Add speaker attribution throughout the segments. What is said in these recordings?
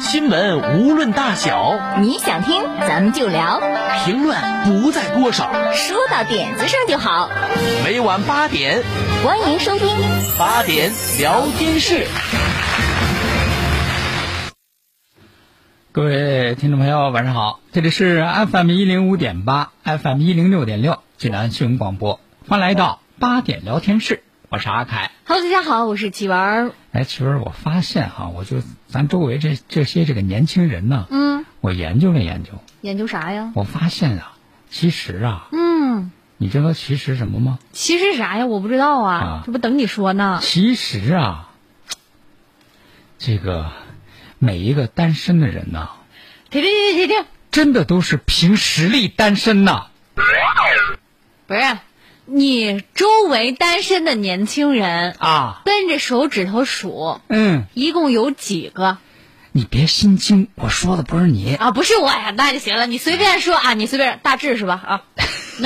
Speaker 1: 新闻无论大小，
Speaker 2: 你想听咱们就聊，
Speaker 1: 评论不在多少，
Speaker 2: 说到点子上就好。
Speaker 1: 每晚八点，
Speaker 2: 欢迎收听。
Speaker 1: 八点聊天室。
Speaker 3: 各位听众朋友，晚上好，这里是 FM 一零五点八，FM 一零六点六，济南新闻广播，欢迎来到八点聊天室，我是阿凯。
Speaker 2: Hello，大家好，我是齐文儿。
Speaker 3: 哎，其实我发现哈，我就咱周围这这些这个年轻人呢，
Speaker 2: 嗯，
Speaker 3: 我研究了研究，
Speaker 2: 研究啥呀？
Speaker 3: 我发现啊，其实啊，
Speaker 2: 嗯，
Speaker 3: 你知道其实什么吗？
Speaker 2: 其实啥呀？我不知道啊，
Speaker 3: 啊
Speaker 2: 这不等你说呢。
Speaker 3: 其实啊，这个每一个单身的人呐，
Speaker 2: 停停停停停，
Speaker 3: 真的都是凭实力单身呐。
Speaker 2: 不是，你周围单身的年轻人，
Speaker 3: 啊，
Speaker 2: 跟着手指头数，
Speaker 3: 嗯，
Speaker 2: 一共有几个
Speaker 3: 你别心惊，我说的不是你。
Speaker 2: 啊？不是我呀，那就行了，你随便说啊，你随便，大致是吧？啊，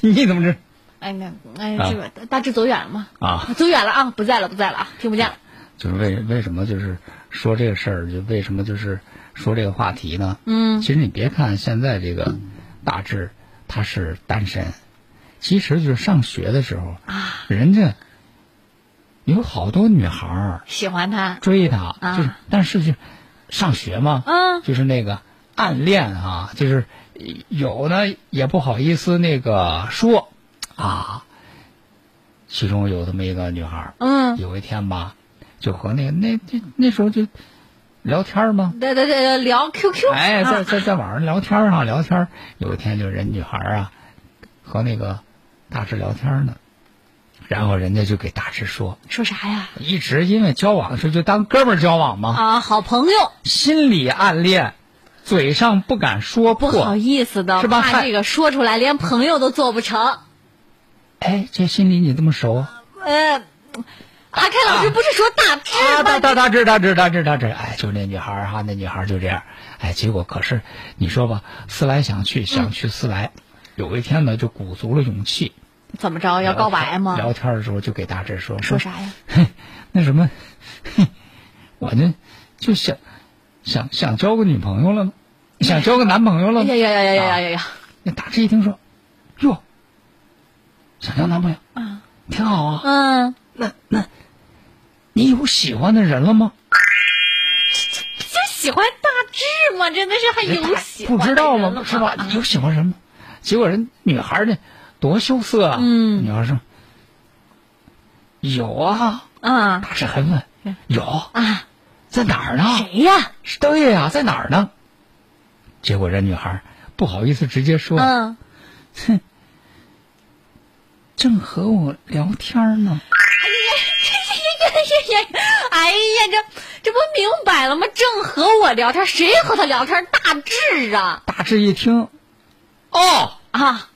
Speaker 3: 你你怎么知
Speaker 2: 哎那哎
Speaker 3: 啊
Speaker 2: 这个大致走远了吗？
Speaker 3: 啊？
Speaker 2: 走远了啊，不在了，不在了啊，听不见了。
Speaker 3: 就是为为什么就是说这个事儿，就为什么就是说这个话题呢？
Speaker 2: 嗯
Speaker 3: 其实你别看现在这个大致他是单身，其实就是上学的时候
Speaker 2: 啊，
Speaker 3: 人家有好多女孩儿
Speaker 2: 喜欢他，
Speaker 3: 追他，
Speaker 2: 啊。
Speaker 3: 就是但是就上学嘛，
Speaker 2: 嗯。
Speaker 3: 就是那个暗恋啊，就是有呢也不好意思那个说啊。其中有这么一个女孩儿，
Speaker 2: 嗯，
Speaker 3: 有一天吧，就和那个那那那时候就聊天吗，
Speaker 2: 对对对，聊 QQ，
Speaker 3: 哎，在
Speaker 2: 啊
Speaker 3: 在在网上聊天啊，聊天。有一天就人女孩啊和那个大志聊天呢，然后人家就给大志说，
Speaker 2: 说啥呀？
Speaker 3: 一直因为交往的时候就当哥们儿交往嘛，
Speaker 2: 啊，好朋友，
Speaker 3: 心里暗恋，嘴上不敢说
Speaker 2: 不，好意思的，
Speaker 3: 是吧
Speaker 2: 怕这个说出来连朋友都做不成。
Speaker 3: 哎，这心里你这么熟啊？
Speaker 2: 呃，阿开老师不是说大志
Speaker 3: 吗？大大大志大志大志大志，哎，就那女孩哈，那女孩就这样，哎，结果可是，你说吧，思来想去，想去思来，有一天呢，就鼓足了勇气，
Speaker 2: 怎么着要告白吗？
Speaker 3: 聊天的时候就给大志说
Speaker 2: 说啥呀？
Speaker 3: 那什么，我呢，就想，想想交个女朋友了，想交个男朋友了。
Speaker 2: 呀呀呀呀呀呀呀！
Speaker 3: 那大志一听说，哟，想交男朋友
Speaker 2: 啊，
Speaker 3: 挺好啊。
Speaker 2: 嗯，
Speaker 3: 那那。你有喜欢的人了吗？
Speaker 2: 就喜欢大志嘛，真的是还有喜欢
Speaker 3: 不知道？吗是吧？有喜欢人吗？结果人女孩呢，多羞涩啊！
Speaker 2: 嗯
Speaker 3: 女孩说有啊。
Speaker 2: 啊
Speaker 3: 大志还问有
Speaker 2: 啊，
Speaker 3: 在哪儿呢？
Speaker 2: 谁呀？
Speaker 3: 是对呀、在哪儿呢？结果人女孩不好意思直接说，
Speaker 2: 嗯，
Speaker 3: 哼，正和我聊天呢。
Speaker 2: 哎呀，哎呀，这这不明摆了吗？正和我聊天，谁和他聊天？大志啊
Speaker 3: 大志一听，哦，
Speaker 2: 啊！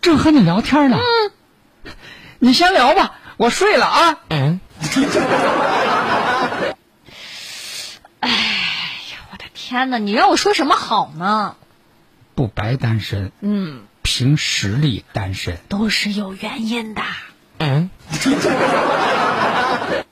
Speaker 3: 正和你聊天呢。嗯，你先聊吧，我睡了啊。嗯，
Speaker 2: 我的天哪，你让我说什么好呢？
Speaker 3: 不白单身，
Speaker 2: 嗯，
Speaker 3: 凭实力单身。
Speaker 2: 都是有原因的。
Speaker 3: 嗯。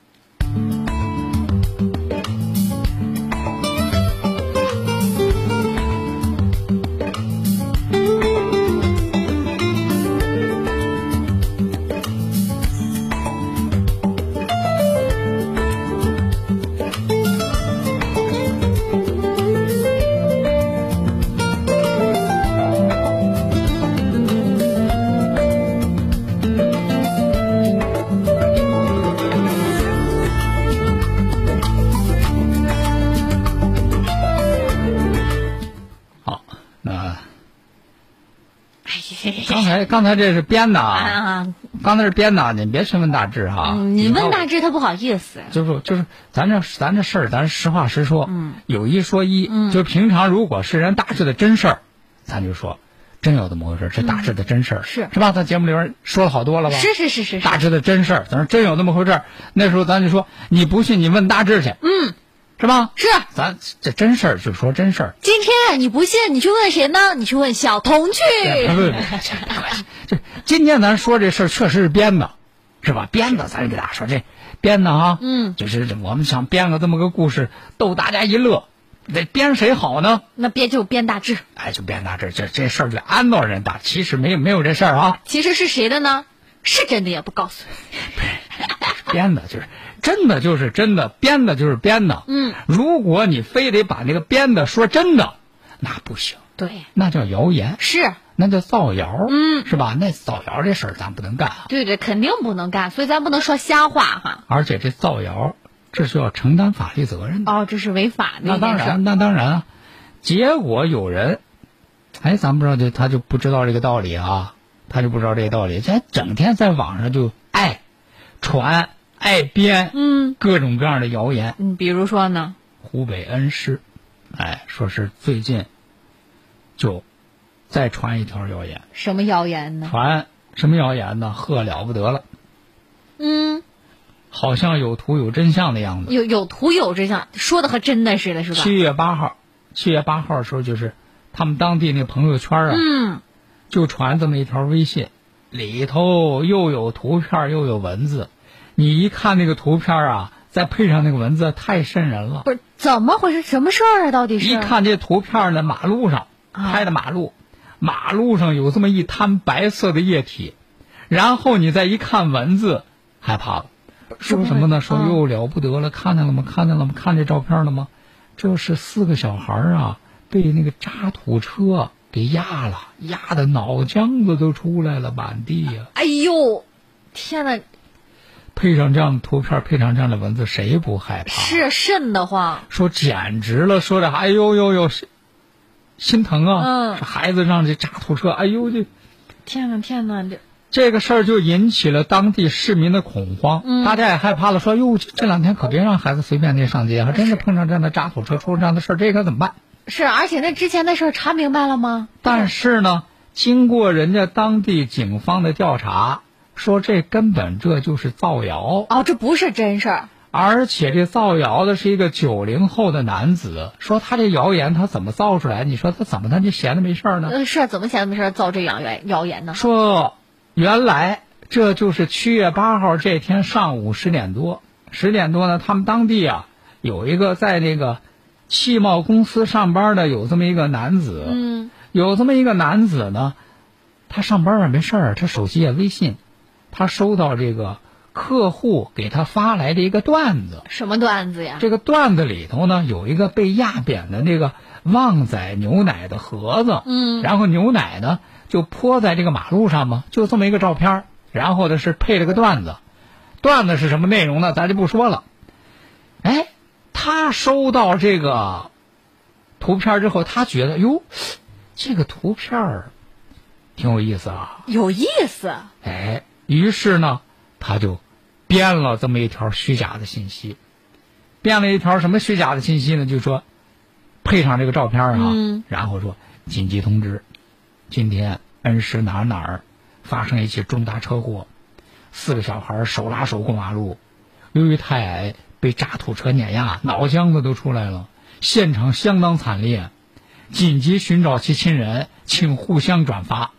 Speaker 3: 刚才这是编的啊，
Speaker 2: 啊，
Speaker 3: 刚才是编的，你别去问大志哈。
Speaker 2: 嗯你问大
Speaker 3: 志，
Speaker 2: 他不好意思。
Speaker 3: 就是就是咱这咱这事儿，咱实话实说，
Speaker 2: 嗯，
Speaker 3: 有一说一，
Speaker 2: 嗯。
Speaker 3: 就平常如果是人大志的真事儿，咱就说真有这么回事儿，这大志的真事儿、
Speaker 2: 嗯是。
Speaker 3: 是吧？咱节目里边说了好多了吧？
Speaker 2: 是是是是是。
Speaker 3: 大，志的真事儿，咱说真有那么回事儿，那时候咱就说你不信你问大志去，
Speaker 2: 嗯，
Speaker 3: 是吧？
Speaker 2: 是。
Speaker 3: 咱这真事儿就说真事儿。
Speaker 2: 今天你不信，你去问谁呢？你去问小童去。
Speaker 3: 不不不，这今天咱说这事儿确实是编的，是吧？编的，咱给大家说这编的啊，
Speaker 2: 嗯
Speaker 3: 就是我们想编个这么个故事，逗大家一乐。得编谁好呢？
Speaker 2: 那编就编大志，
Speaker 3: 哎，就编大志这这事儿就安到人大，其实没有没有这事儿啊，
Speaker 2: 其实是谁的呢？是真的也不告诉你。
Speaker 3: 编的就是真的就是真的，编的就是编的。
Speaker 2: 嗯，
Speaker 3: 如果你非得把那个编的说真的，那不行，
Speaker 2: 对，
Speaker 3: 那叫谣言，
Speaker 2: 是，
Speaker 3: 那叫造谣，
Speaker 2: 嗯
Speaker 3: 是吧？那造谣这事儿咱不能干啊。
Speaker 2: 对对，肯定不能干，所以咱不能说瞎话哈。
Speaker 3: 而且这造谣，这是要承担法律责任的。
Speaker 2: 哦，这是违法的
Speaker 3: 那当然，。那当然啊。结果有人，哎，咱不知道就他就不知道这个道理啊，他就不知道这个道理，咱整天在网上就爱传、爱编，
Speaker 2: 嗯
Speaker 3: 各种各样的谣言。
Speaker 2: 嗯，比如说呢？
Speaker 3: 湖北恩施，哎，说是最近就再传一条谣言，
Speaker 2: 什么谣言呢？
Speaker 3: 传什么谣言呢？呵，了不得了，
Speaker 2: 嗯，
Speaker 3: 好像有图有真相的样子。
Speaker 2: 有有图有真相，说的和真的似的，是吧？
Speaker 3: 七月八号，七月八号的时候，就是他们当地那朋友圈啊，
Speaker 2: 嗯，
Speaker 3: 就传这么一条微信，里头又有图片又有文字，你一看那个图片啊，再配上那个文字，太瘆人了。
Speaker 2: 不是怎么回事？什么事儿啊？到底是？
Speaker 3: 一看这图片呢，马路上
Speaker 2: 啊
Speaker 3: 拍的马路，马路上有这么一滩白色的液体，然后你再一看文字，害怕了，说什么呢？说
Speaker 2: 嗯
Speaker 3: 又了不得了，看见了吗？看见了吗？看这照片了吗？这是四个小孩啊，被那个渣土车给压了，压的脑浆子都出来了，满地呀、
Speaker 2: 哎呦，天哪，
Speaker 3: 配上这样的图片，配上这样的文字，谁不害怕？
Speaker 2: 是瘆得慌。
Speaker 3: 说简直了，说的哎呦呦呦，心心疼啊！
Speaker 2: 嗯
Speaker 3: 这孩子让这渣土车，哎呦这
Speaker 2: 天呐，天呐，这
Speaker 3: 这个事儿就引起了当地市民的恐慌，
Speaker 2: 嗯
Speaker 3: 大家也害怕了，说哟这这两天可别让孩子随便地上街，还真是碰上这样的渣土车，出了这样的事儿，这可怎么办？
Speaker 2: 是，而且那之前的事儿查明白了吗？
Speaker 3: 但是呢，经过人家当地警方的调查，说这根本这就是造谣。
Speaker 2: 哦，这不是真事儿。
Speaker 3: 而且这造谣的是一个九零后的男子，说他这谣言他怎么造出来？你说他怎么他就闲的没事儿呢？
Speaker 2: 呃，是怎么闲的没事儿造这谣言谣言呢？
Speaker 3: 说原来这就是七月八号这天上午十点多，十点多呢，他们当地啊有一个在那个汽贸公司上班的有这么一个男子，
Speaker 2: 嗯，
Speaker 3: 有这么一个男子呢，他上班啊没事儿，他手机啊微信，他收到这个客户给他发来的一个段子，
Speaker 2: 什么段子呀？
Speaker 3: 这个段子里头呢有一个被压扁的那个旺仔牛奶的盒子，
Speaker 2: 嗯
Speaker 3: 然后牛奶呢就泼在这个马路上嘛，就这么一个照片儿，然后呢是配了个段子，段子是什么内容呢？咱就不说了。哎，他收到这个图片之后，他觉得哟，这个图片儿挺有意思啊，
Speaker 2: 有意思。
Speaker 3: 哎，于是呢，他就编了这么一条虚假的信息，编了一条什么虚假的信息呢？就说配上这个照片啊，
Speaker 2: 嗯
Speaker 3: 然后说紧急通知，今天恩施哪儿哪儿发生一起重大车祸，四个小孩手拉手过马路，由于太矮被渣土车碾压，脑浆子都出来了，现场相当惨烈，紧急寻找其亲人，请互相转发。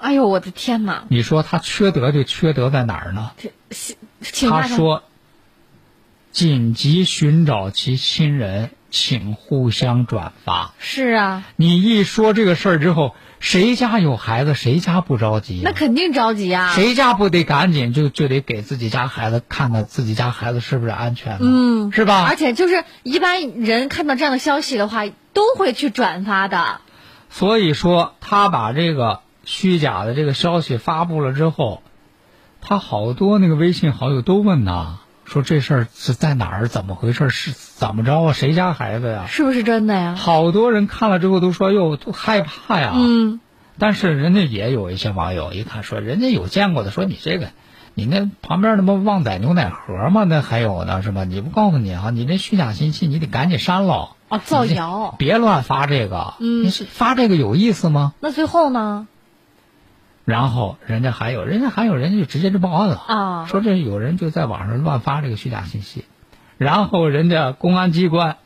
Speaker 2: 哎呦，我的天哪！
Speaker 3: 你说他缺德就缺德在哪儿呢？他说：“紧急寻找其亲人，请互相转发。
Speaker 2: 是啊，”
Speaker 3: 你一说这个事儿之后，谁家有孩子，谁家不着急、
Speaker 2: 那肯定着急啊。
Speaker 3: 谁家不得赶紧就就得给自己家孩子看看自己家孩子是不是安全呢？
Speaker 2: 嗯
Speaker 3: 是吧？
Speaker 2: 而且就是一般人看到这样的消息的话，都会去转发的。
Speaker 3: 所以说，他把这个虚假的这个消息发布了之后，他好多那个微信好友都问呐，说这事儿是在哪儿，怎么回事，是怎么着啊？谁家孩子呀？
Speaker 2: 是不是真的呀？
Speaker 3: 好多人看了之后都说：“哟，都害怕呀。
Speaker 2: 嗯，
Speaker 3: 但是人家也有一些网友一看说，人家有见过的，说你这个，你那旁边那不旺仔牛奶盒吗？那还有呢是吧？你不告诉你啊，你这虚假信息你得赶紧删了。
Speaker 2: 哦，造谣。
Speaker 3: 别乱发这个，
Speaker 2: 嗯
Speaker 3: 你是发这个有意思吗？
Speaker 2: 那最后呢？
Speaker 3: 然后人家还有，人家还有人就直接就报案了
Speaker 2: 啊
Speaker 3: 说这有人就在网上乱发这个虚假信息，然后人家公安机关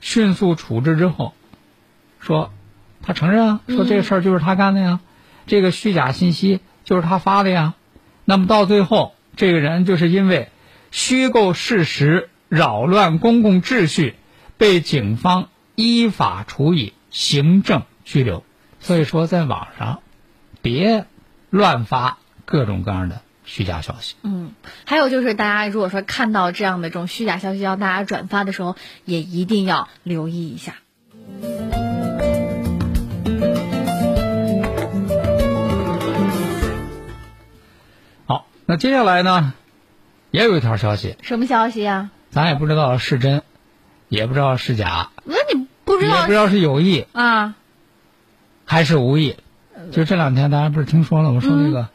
Speaker 3: 迅速处置之后，说他承认啊，说这个事儿就是他干的呀，这个虚假信息就是他发的呀。那么到最后，这个人就是因为虚构事实、扰乱公共秩序，被警方依法处以行政拘留。所以说，在网上别乱发各种各样的虚假消息。
Speaker 2: 嗯，还有就是，大家如果说看到这样的这种虚假消息要大家转发的时候，也一定要留意一下。
Speaker 3: 好，那接下来呢，也有一条消息，
Speaker 2: 什么消息呀、
Speaker 3: 咱也不知道是真，也不知道是假，
Speaker 2: 那你不知道
Speaker 3: 也不知道是有意
Speaker 2: 啊？
Speaker 3: 还是无意。就这两天，大家不是听说了我？说那个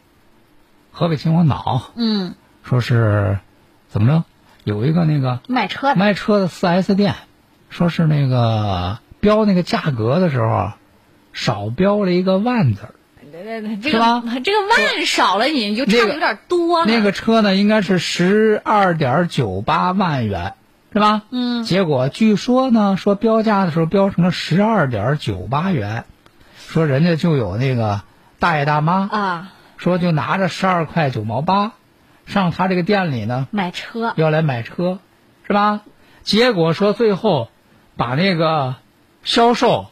Speaker 3: 河北秦皇岛，
Speaker 2: 嗯，
Speaker 3: 说是怎么着，有一个那个
Speaker 2: 卖车的
Speaker 3: 卖车的 4S 店，说是那个标那个价格的时候，少标了一个万字儿。
Speaker 2: 这个这个万少了，你就差的有点多了。
Speaker 3: 那个车呢，应该是十二点九八万元，是吧？
Speaker 2: 嗯
Speaker 3: 结果据说呢，说标价的时候标成了十二点九八元，说人家就有那个大爷大妈，
Speaker 2: 啊，
Speaker 3: 说就拿着十二块九毛八，上他这个店里呢，
Speaker 2: 买车
Speaker 3: 要来买车，是吧？结果说最后把那个销售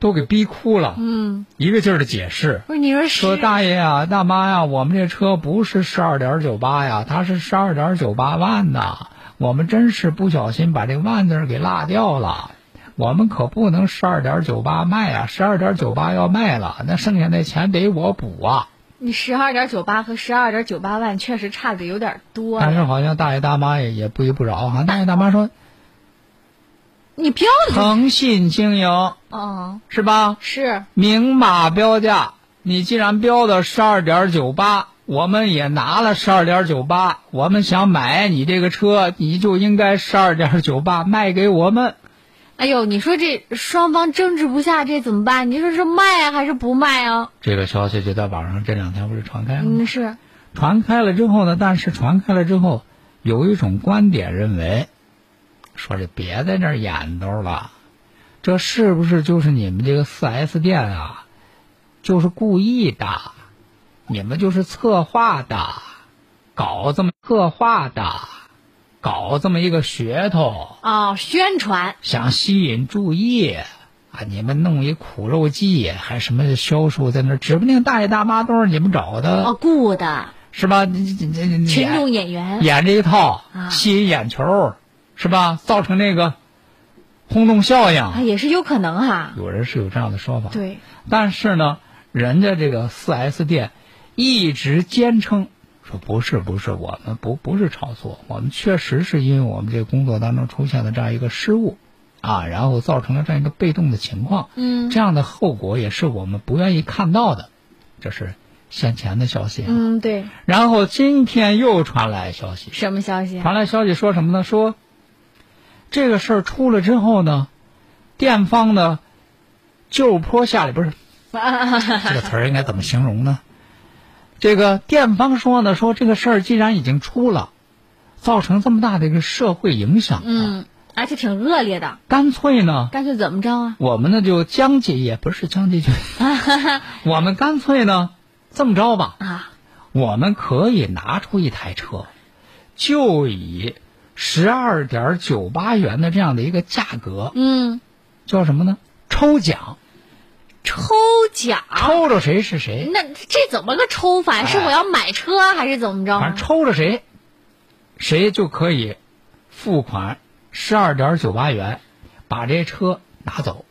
Speaker 3: 都给逼哭了，
Speaker 2: 嗯，
Speaker 3: 一个劲儿的解释。
Speaker 2: 不是你说
Speaker 3: 说大爷呀、大妈呀，我们这车不是十二点九八呀，它是十二点九八万呐。我们真是不小心把这个万字给落掉了，我们可不能十二点九八卖啊，十二点九八要卖了，那剩下那钱得我补啊。
Speaker 2: 你十二点九八和十二点九八万确实差的有点多
Speaker 3: 但是好像大爷大妈也也不依不饶啊，大爷大妈说
Speaker 2: 你标的
Speaker 3: 诚信经营
Speaker 2: 嗯
Speaker 3: 是吧？
Speaker 2: 是
Speaker 3: 明码标价，你既然标的十二点九八，我们也拿了十二点九八，我们想买你这个车，你就应该十二点九八卖给我们。
Speaker 2: 哎呦，你说这双方争执不下，这怎么办？你说是卖啊还是不卖啊？
Speaker 3: 这个消息就在网上这两天不是传开了吗？
Speaker 2: 嗯，是
Speaker 3: 传开了之后呢，但是传开了之后，有一种观点认为，说这别在这儿演兜了，这是不是就是你们这个四 S 店啊，就是故意的，你们就是策划的，搞这么策划的，搞这么一个噱头，
Speaker 2: 哦，宣传
Speaker 3: 想吸引注意。啊！你们弄一苦肉计，还什么销售在那儿，指不定大爷大妈都是你们找的。
Speaker 2: 哦，雇的
Speaker 3: 是吧？你你你你
Speaker 2: 群众演员
Speaker 3: 演这一套
Speaker 2: 啊，
Speaker 3: 吸引眼球，是吧？造成那个轰动效
Speaker 2: 啊，
Speaker 3: 应。
Speaker 2: 也是有可能哈。
Speaker 3: 有人是有这样的说法，
Speaker 2: 对，
Speaker 3: 但是呢，人家这个四 S 店一直坚称说不是不是，我们不不是炒作，我们确实是因为我们这个工作当中出现了这样一个失误，啊，然后造成了这样一个被动的情况，
Speaker 2: 嗯
Speaker 3: 这样的后果也是我们不愿意看到的，这是先前的消息啊。
Speaker 2: 嗯，对，
Speaker 3: 然后今天又传来消息，
Speaker 2: 什么消息？
Speaker 3: 传来消息说什么呢？说这个事儿出了之后呢，店方呢就坡下里不是 这个词儿应该怎么形容呢？这个店方说呢，说这个事儿既然已经出了，造成这么大的一个社会影响啊，
Speaker 2: 嗯，而且挺恶劣的，
Speaker 3: 干脆呢，
Speaker 2: 干脆怎么着啊？
Speaker 3: 我们呢就将计，也不是将计就，我们干脆呢这么着吧，
Speaker 2: 啊，
Speaker 3: 我们可以拿出一台车，就以十二点九八元的这样的一个价格，
Speaker 2: 嗯，
Speaker 3: 叫什么呢？抽奖，
Speaker 2: 抽奖，
Speaker 3: 抽着谁是谁，
Speaker 2: 那这怎么个抽法？
Speaker 3: 哎
Speaker 2: 是我要买车还是怎么着
Speaker 3: 反正？抽着谁，谁就可以付款十二点九八元，把这车拿走。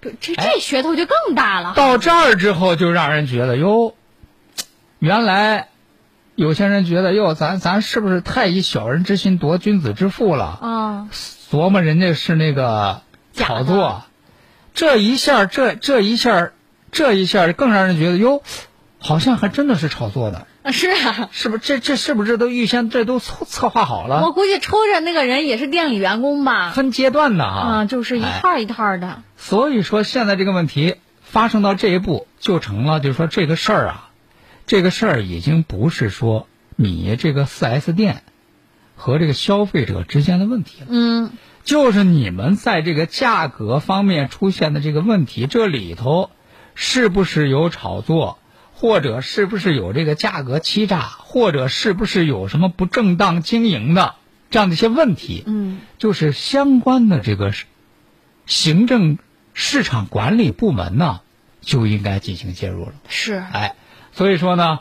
Speaker 2: 不这这噱头就更大了。
Speaker 3: 到这儿之后，就让人觉得哟，原来有些人觉得哟，咱咱是不是太以小人之心夺君子之腹了？
Speaker 2: 啊，
Speaker 3: 琢磨人家是那个炒作，这一下这这一下这一下更让人觉得哟，好像还真的是炒作的，
Speaker 2: 啊是啊，
Speaker 3: 是不是？这这是不是都预先这都策策划好了我？
Speaker 2: 估计抽着那个人也是店里员工吧？
Speaker 3: 分阶段的哈，
Speaker 2: 啊，就是一
Speaker 3: 哎
Speaker 2: 套一套的。
Speaker 3: 所以说现在这个问题发生到这一步，就成了就是说这个事儿啊，这个事儿已经不是说你这个四 S 店和这个消费者之间的问题了。
Speaker 2: 嗯，
Speaker 3: 就是你们在这个价格方面出现的这个问题，这里头是不是有炒作，或者是不是有这个价格欺诈，或者是不是有什么不正当经营的这样的一些问题？
Speaker 2: 嗯，
Speaker 3: 就是相关的这个是行政市场管理部门呢，就应该进行介入了。
Speaker 2: 是，
Speaker 3: 哎，所以说呢，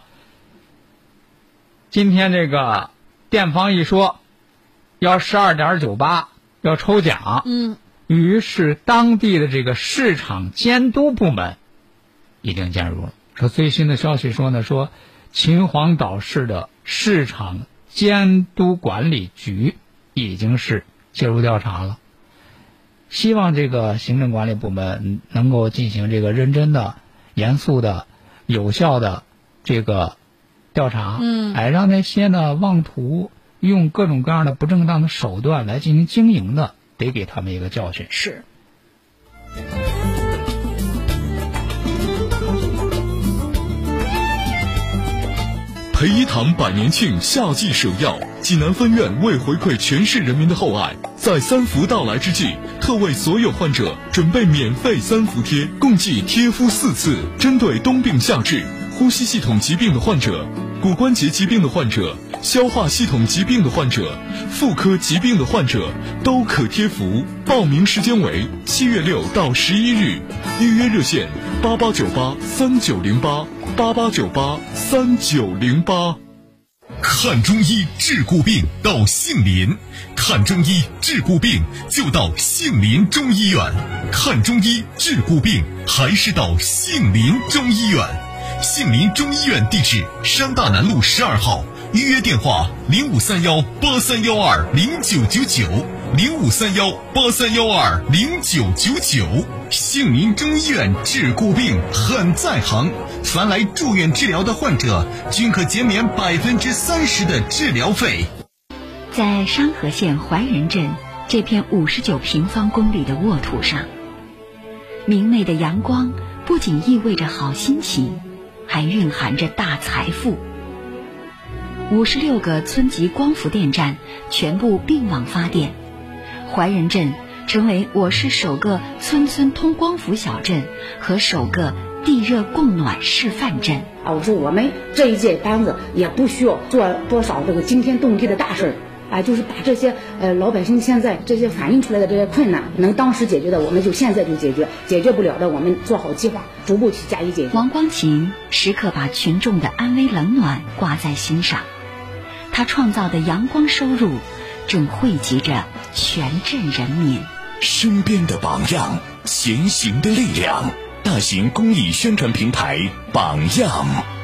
Speaker 3: 今天这个店方一说要十二点九八要抽奖，
Speaker 2: 嗯，
Speaker 3: 于是当地的这个市场监督部门已经介入了。说最新的消息说呢，说秦皇岛市的市场监督管理局已经是介入调查了。希望这个行政管理部门能够进行这个认真的、严肃的、有效的这个调查，
Speaker 2: 嗯
Speaker 3: 哎，让那些呢妄图用各种各样的不正当的手段来进行经营的，得给他们一个教训。
Speaker 2: 是。
Speaker 4: 培医堂百年庆夏季首药，济南分院为回馈全市人民的厚爱，在三伏到来之际，特为所有患者准备免费三伏贴，共计贴敷四次，针对冬病夏治、呼吸系统疾病的患者、骨关节疾病的患者、消化系统疾病的患者、妇科疾病的患者都可贴服。报名时间为七月六到十一日，预约热线八八九八三九零八八八九八三九零八。看中医治骨病到杏林，看中医治骨病就到杏林中医院。看中医治骨病还是到杏林中医院。杏林中医院地址：山大南路十二号，预约电话：零五三幺八三幺二零九九九零五三幺八三幺二零九九九。杏林中医院治骨病很在行，凡来住院治疗的患者均可减免百分之三十的治疗费。
Speaker 5: 在商河县怀仁镇这片五十九平方公里的沃土上，明媚的阳光不仅意味着好心情，还蕴含着大财富。五十六个村级光伏电站全部并网发电，怀仁镇成为我市首个村村通光伏小镇和首个地热供暖示范镇。
Speaker 6: 啊，我说我们这一届班子也不需要做多少这个惊天动地的大事儿，啊，就是把这些呃老百姓现在这些反映出来的这些困难，能当时解决的，我们就现在就解决；解决不了的，我们做好计划，逐步去加以解决。
Speaker 5: 王光琴时刻把群众的安危冷暖挂在心上，他创造的阳光收入正汇集着全镇人民。
Speaker 4: 身边的榜样，前行的力量。大型公益宣传平台榜样。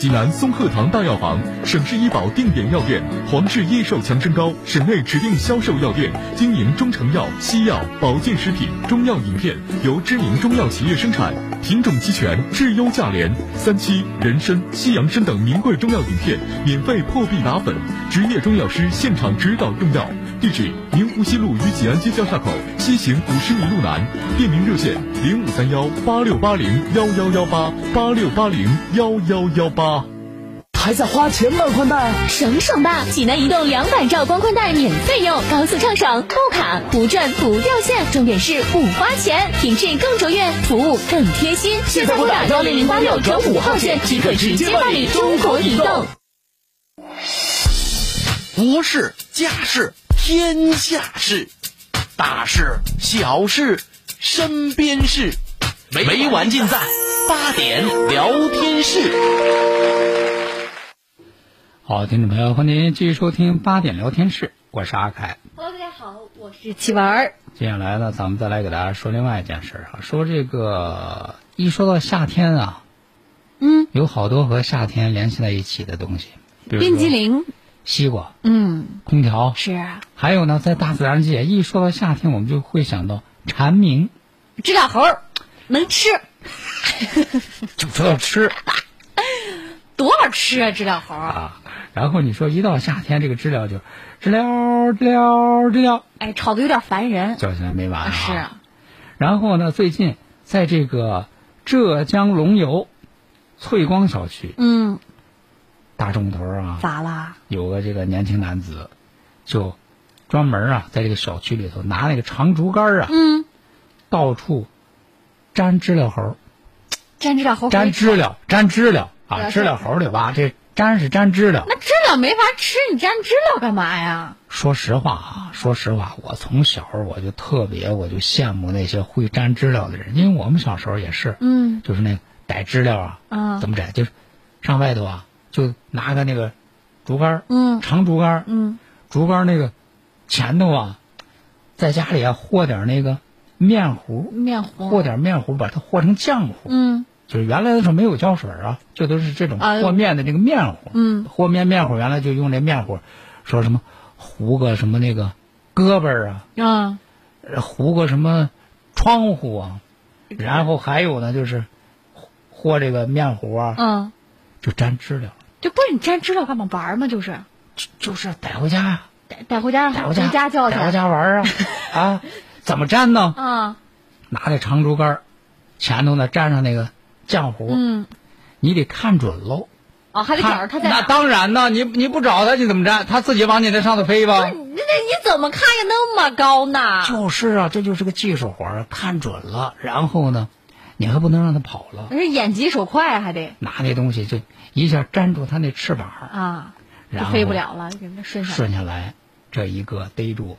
Speaker 4: 济南松鹤堂大药房，省市医保定点药店，皇氏益寿强身膏，省内指定销售药店，经营中成药、西药、保健食品、中药饮片，由知名中药企业生产，品种齐全，质优价廉。三七、人参、西洋参等名贵中药饮片，免费破壁打粉，职业中药师现场指导用药。地址：明湖西路与济安街交叉口西行五十米路南。店名热线：零五三幺八六八零幺幺幺八八六八零幺幺幺八。
Speaker 7: 还在花钱办宽带？
Speaker 8: 省省吧！济南移动两百兆光宽带免费用，高速畅爽，不卡不转不掉线，重点是不花钱，品质更卓越，服务更贴心。现在拨打幺零零八六转五号线即可直接办理中国移动。
Speaker 1: 国事、家事、天下事，大事、小事、身边事，每晚尽在八点聊天室。
Speaker 3: 好，听众朋友，欢迎您继续收听八点聊天室，我是阿凯。
Speaker 2: Hello，大家好，我是七丸儿。
Speaker 3: 接下来呢，咱们再来给大家说另外一件事啊，说这个一说到夏天啊，
Speaker 2: 嗯，
Speaker 3: 有好多和夏天联系在一起的东西，比如
Speaker 2: 冰激、凌，
Speaker 3: 西瓜、
Speaker 2: 嗯，
Speaker 3: 空调，
Speaker 2: 是啊，
Speaker 3: 还有呢，在大自然界，一说到夏天，我们就会想到蝉鸣。
Speaker 2: 知了猴，能吃，
Speaker 3: 就知道吃
Speaker 2: 多少吃啊？知了猴，
Speaker 3: 啊。然后你说一到夏天，这个知了就知了知了知了
Speaker 2: 哎，吵得有点烦人。
Speaker 3: 叫起来没完啊。
Speaker 2: 是啊，
Speaker 3: 然后呢，最近在这个浙江龙游翠光小区，
Speaker 2: 嗯，
Speaker 3: 大众头啊，
Speaker 2: 咋啦？
Speaker 3: 有个这个年轻男子，就专门啊，在这个小区里头拿那个长竹竿啊，
Speaker 2: 嗯，
Speaker 3: 到处粘知了猴，
Speaker 2: 粘知了猴
Speaker 3: 粘知了，粘知了啊，知了猴里吧，这粘是粘知了。
Speaker 2: 那知了没法吃，你粘知了干嘛呀？
Speaker 3: 说实话啊，说实话，我从小我就特别，我就羡慕那些会粘知了的人，因为我们小时候也是，
Speaker 2: 嗯
Speaker 3: 就是那个逮知了啊，
Speaker 2: 啊
Speaker 3: 怎么摘？就是上外头啊，就拿个那个竹竿儿，
Speaker 2: 嗯。
Speaker 3: 长竹竿儿，
Speaker 2: 嗯，
Speaker 3: 竹竿儿那个前头啊，在家里啊和点那个面糊，
Speaker 2: 面糊。
Speaker 3: 和点面糊，把它和成浆糊。
Speaker 2: 嗯。
Speaker 3: 就是原来的时候没有胶水啊，就都是这种
Speaker 2: 啊。
Speaker 3: 和面的这个面糊。
Speaker 2: 嗯。
Speaker 3: 和面面糊原来就用这面糊，说什么糊个什么那个胳膊儿啊，
Speaker 2: 啊，
Speaker 3: 呃糊个什么窗户啊，然后还有呢就是和这个面糊啊，
Speaker 2: 嗯，
Speaker 3: 就粘知了，
Speaker 2: 这不是你粘知了干嘛玩儿吗？就是
Speaker 3: 就就是带回家呀、
Speaker 2: 带带回家，
Speaker 3: 带回家，
Speaker 2: 回家教去
Speaker 3: 带回家玩儿啊 啊！怎么粘呢？
Speaker 2: 啊，
Speaker 3: 拿那长竹竿儿，前头呢粘上那个浆糊，
Speaker 2: 嗯，
Speaker 3: 你得看准喽。
Speaker 2: 哦，还得找着它在
Speaker 3: 那。当然呢，你你不找它，你怎么粘？它自己往你那上头飞吧。
Speaker 2: 那那你怎么看呀？那么高呢？
Speaker 3: 就是啊，这就是个技术活儿，看准了，然后呢，你还不能让它跑了，
Speaker 2: 那是眼疾手快，还得
Speaker 3: 拿那东西就一下粘住它那翅膀，
Speaker 2: 啊，
Speaker 3: 然后
Speaker 2: 飞不了了，给它顺下来。
Speaker 3: 顺下来，这一个逮住，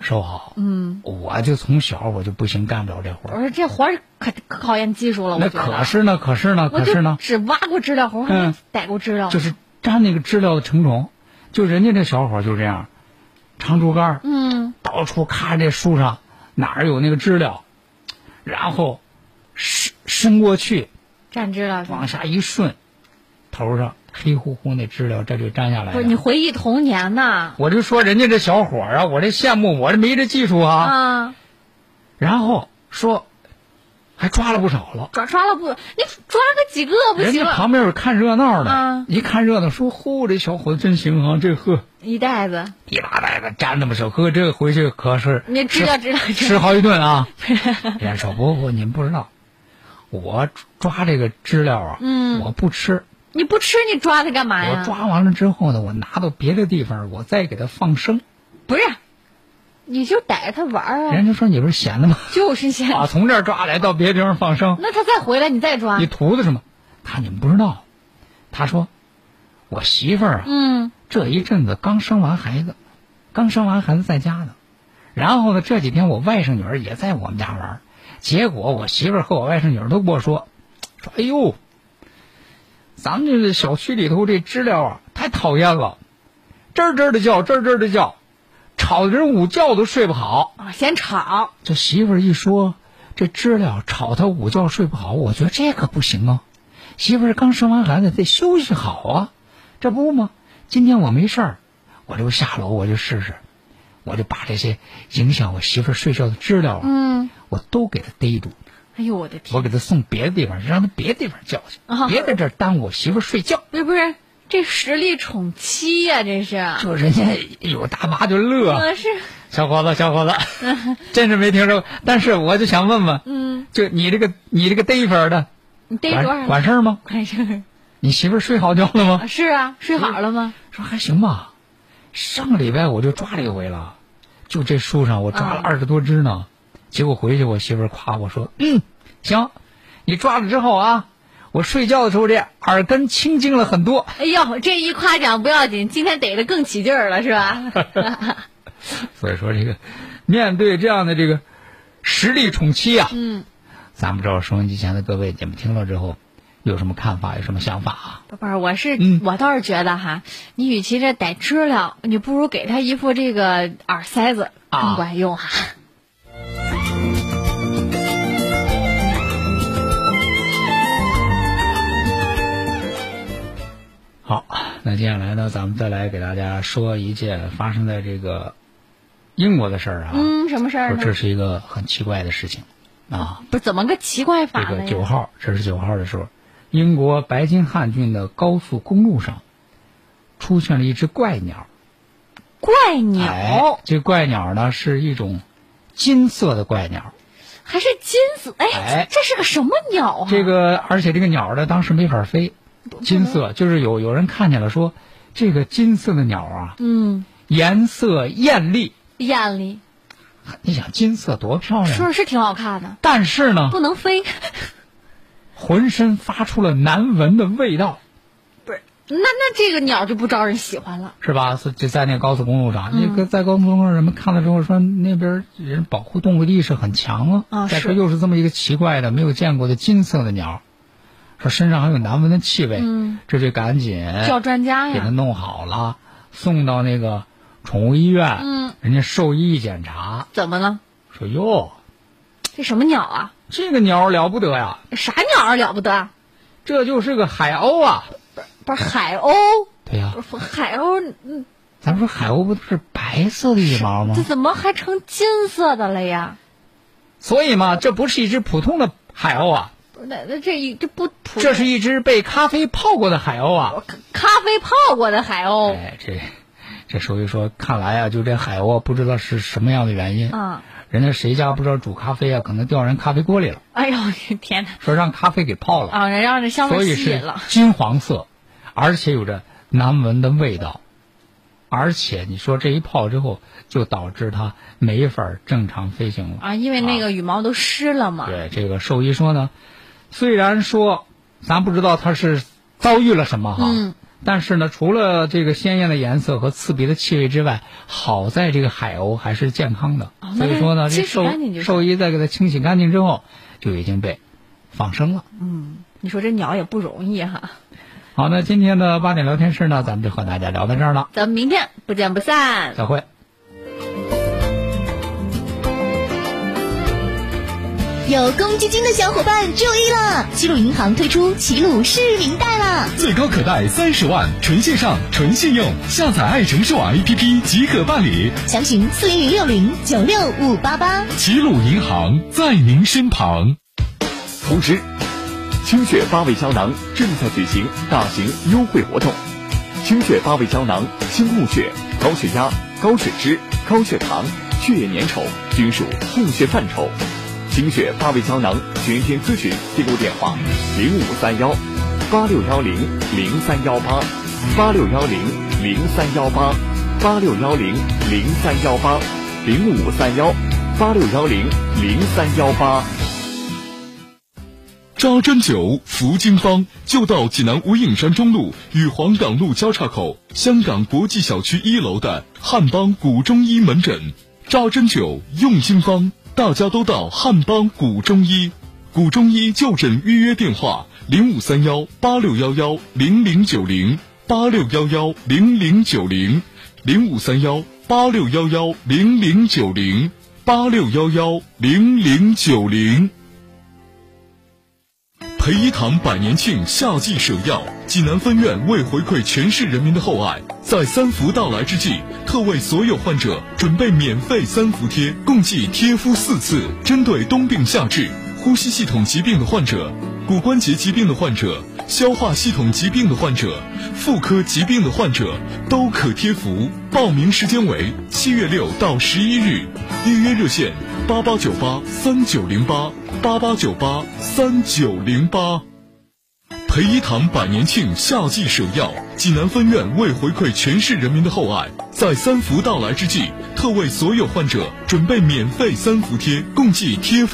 Speaker 3: 收好。
Speaker 2: 嗯，
Speaker 3: 我就从小我就不行，干不了这活儿。
Speaker 2: 我说这活儿可可考验技术了，
Speaker 3: 那。可是呢，可是呢，
Speaker 2: 可是
Speaker 3: 呢，
Speaker 2: 只挖过知了猴，还没
Speaker 3: 嗯
Speaker 2: 逮过知了。
Speaker 3: 就是粘那个知了的成虫，就人家这小伙就这样，长竹竿，
Speaker 2: 嗯，
Speaker 3: 到处咔这树上哪儿有那个知了，然后伸伸过去，
Speaker 2: 站知了
Speaker 3: 往下一顺，头上黑乎乎那知了这就粘下来
Speaker 2: 不是你。回忆童年呐？
Speaker 3: 我就说人家这小伙儿啊，我这羡慕，我这没这技术啊。
Speaker 2: 啊，
Speaker 3: 然后说，还抓了不少了。
Speaker 2: 抓抓了不？你抓个几个不行
Speaker 3: 人家？旁边有看热闹的，
Speaker 2: 啊
Speaker 3: 一看热闹说：“呼，这小伙子真行啊！这呵，
Speaker 2: 一袋子，
Speaker 3: 一大袋子粘那么少，呵，这个回去可是
Speaker 2: 你知道知道知道。
Speaker 3: 吃好几顿啊。”人家说：“不不，你们不知道，我抓这个知了啊，
Speaker 2: 嗯
Speaker 3: 我不吃，
Speaker 2: 你不吃你抓它干嘛呀？
Speaker 3: 我抓完了之后呢，我拿到别的地方，我再给它放生。
Speaker 2: 不是，你就逮着它玩儿啊，
Speaker 3: 人家说你不是闲的吗？
Speaker 2: 就是闲
Speaker 3: 啊，从这儿抓来到别的地方放生，
Speaker 2: 那它再回来你再抓
Speaker 3: 你。图的什么？他你们不知道，他说我媳妇儿啊，
Speaker 2: 嗯，
Speaker 3: 这一阵子刚生完孩子，刚生完孩子在家呢。然后呢，这几天我外甥女儿也在我们家玩儿，结果我媳妇儿和我外甥女儿都跟我说，说哎呦，咱们这个小区里头这知了啊，太讨厌了，吱吱的叫，吱吱的叫，吵得人午觉都睡不好。
Speaker 2: 啊，嫌吵。
Speaker 3: 这媳妇儿一说，这知了吵他午觉睡不好，我觉得这可不行啊。媳妇儿刚生完孩子，得休息好啊，这不吗？今天我没事儿，我就下楼，我就试试，我就把这些影响我媳妇儿睡觉的知了啊，
Speaker 2: 嗯，
Speaker 3: 我都给他逮住，
Speaker 2: 哎呦我的天！
Speaker 3: 我给他送别的地方，让他别的地方叫去，
Speaker 2: 啊
Speaker 3: 别在这儿耽误我媳妇睡觉。
Speaker 2: 不是不是，这实力宠妻呀、这是。
Speaker 3: 就人家有大妈就乐，
Speaker 2: 我是
Speaker 3: 小伙子，小伙子，真是没听说过。但是我就想问问，
Speaker 2: 嗯，
Speaker 3: 就你这个你这个逮法的，
Speaker 2: 你逮多
Speaker 3: 管
Speaker 2: 少？
Speaker 3: 管事儿吗？
Speaker 2: 管事儿。
Speaker 3: 你媳妇睡好觉了吗？
Speaker 2: 是啊，睡好了吗？
Speaker 3: 说还行吧。上个礼拜我就抓了一回了，就这树上我抓了
Speaker 2: 啊
Speaker 3: 二十多只呢。结果回去我媳妇儿夸我说：“嗯，行，你抓了之后啊，我睡觉的时候这耳根清净了很多。
Speaker 2: 哎呦，这一夸奖不要紧，今天逮的更起劲儿了，是吧？”
Speaker 3: 所以说这个面对这样的这个实力宠妻啊，
Speaker 2: 嗯，
Speaker 3: 咱不知道收音机前的各位你们听了之后有什么看法，有什么想法啊？
Speaker 2: 宝贝儿，我是、
Speaker 3: 嗯
Speaker 2: 我倒是觉得哈，你与其这逮知了，你不如给他一副这个耳塞子
Speaker 3: 啊
Speaker 2: 更管用哈。
Speaker 3: 好，那接下来呢，咱们再来给大家说一件发生在这个英国的事儿啊。
Speaker 2: 嗯，什么事儿
Speaker 3: 这是一个很奇怪的事情。啊。
Speaker 2: 不是怎么个奇怪法
Speaker 3: 这
Speaker 2: 呢？
Speaker 3: 个九号，这是九号的时候，英国白金汉郡的高速公路上出现了一只怪鸟。
Speaker 2: 怪鸟、
Speaker 3: 哎，这怪鸟呢是一种金色的怪鸟。
Speaker 2: 还是金色？哎，
Speaker 3: 哎
Speaker 2: 这是个什么鸟啊？
Speaker 3: 这个，而且这个鸟呢，当时没法飞，金色，就是有有人看见了说，这个金色的鸟啊，
Speaker 2: 嗯，
Speaker 3: 颜色艳丽。
Speaker 2: 艳丽，
Speaker 3: 你想金色多漂亮？
Speaker 2: 说是挺好看的，
Speaker 3: 但是呢，
Speaker 2: 不能飞。
Speaker 3: 浑身发出了难闻的味道，
Speaker 2: 不是，那那这个鸟就不招人喜欢了。
Speaker 3: 是吧？是就在那高速公路上，
Speaker 2: 嗯
Speaker 3: 那个在高速公路上，人们看了之后说，那边人保护动物意识很强啊。再说又是这么一个奇怪的、没有见过的金色的鸟，说身上还有难闻的气味，
Speaker 2: 嗯
Speaker 3: 这就赶紧
Speaker 2: 叫专家呀。
Speaker 3: 给他弄好了，送到那个宠物医院。
Speaker 2: 嗯，
Speaker 3: 人家兽医一检查，
Speaker 2: 怎么了？
Speaker 3: 说哟，
Speaker 2: 这什么鸟啊？
Speaker 3: 这个鸟了不得呀，
Speaker 2: 啥鸟儿了不得？
Speaker 3: 这就是个海鸥啊。
Speaker 2: 不是海鸥，
Speaker 3: 对呀、
Speaker 2: 不是海鸥，嗯，
Speaker 3: 咱说海鸥不都是白色的羽毛吗
Speaker 2: 这？怎么还成金色的了呀？
Speaker 3: 所以嘛，这不是一只普通的海鸥啊，
Speaker 2: 那那这一这不普
Speaker 3: 这是一只被咖啡泡过的海鸥啊。
Speaker 2: 咖啡泡过的海鸥
Speaker 3: 哎，这这所以说，看来啊，就这海鸥不知道是什么样的原因，
Speaker 2: 啊！
Speaker 3: 人家谁家不知道煮咖啡啊，可能掉人咖啡锅里了，
Speaker 2: 哎呦，我 的天哪！
Speaker 3: 说让咖啡给泡了，
Speaker 2: 啊，人让这香味吸引了。
Speaker 3: 金黄色，而且有着难闻的味道，而且你说这一泡之后，就导致它没法正常飞行了。
Speaker 2: 啊，因为那个羽毛都湿了嘛。
Speaker 3: 对，这个兽医说呢，虽然说咱不知道它是遭遇了什么哈，
Speaker 2: 嗯
Speaker 3: 但是呢，除了这个鲜艳的颜色和刺鼻的气味之外，好在这个海鸥还是健康的，
Speaker 2: 哦
Speaker 3: 所以说呢，这兽兽医在给它清洗干净之后，就已经被放生了。
Speaker 2: 嗯你说这鸟也不容易哈。
Speaker 3: 好，那今天的八点聊天室呢，咱们就和大家聊到这儿了，
Speaker 2: 咱们明天不见不散。
Speaker 3: 再会。
Speaker 8: 有公积金的小伙伴注意了，齐鲁银行推出齐鲁市民贷了。
Speaker 4: 最高可贷三十万，纯线上、纯信用，下载爱城数网 APP 即可办理。
Speaker 8: 详询四零零六零九六五八八。
Speaker 4: 齐鲁银行在您身旁。
Speaker 9: 同时：清血八味胶囊正在举行大型优惠活动。清血八味胶囊，清供血、高血压、高血脂、高血糖、血液粘稠均属供血范畴。精血八味胶囊全天咨询订购电话：零五三幺八六幺零零三幺八八六幺零零三幺八八六幺零零三幺八零五三幺八六幺零零三幺八。
Speaker 4: 扎针灸服经方就到济南无影山中路与黄岗路交叉口香港国际小区一楼的汉邦古中医门诊。扎针灸用经方，大家都到汉邦古中医。古中医就诊预约电话：零五三幺八六幺幺零零九零八六幺幺零零九零零五三幺八六幺幺零零九零八六幺幺零零九零。培一堂百年庆夏季首药，济南分院为回馈全市人民的厚爱，在三伏到来之际，特为所有患者准备免费三伏贴，共计贴敷四次。针对冬病夏治、呼吸系统疾病的患者、骨关节疾病的患者、消化系统疾病的患者、妇科疾病的患者都可贴服。报名时间为七月六到十一日，预约热线八八九八三九零八八八九八三九零八。培一堂百年庆夏季首要，济南分院为回馈全市人民的厚爱，在三伏到来之际，特为所有患者准备免费三伏贴，共计贴。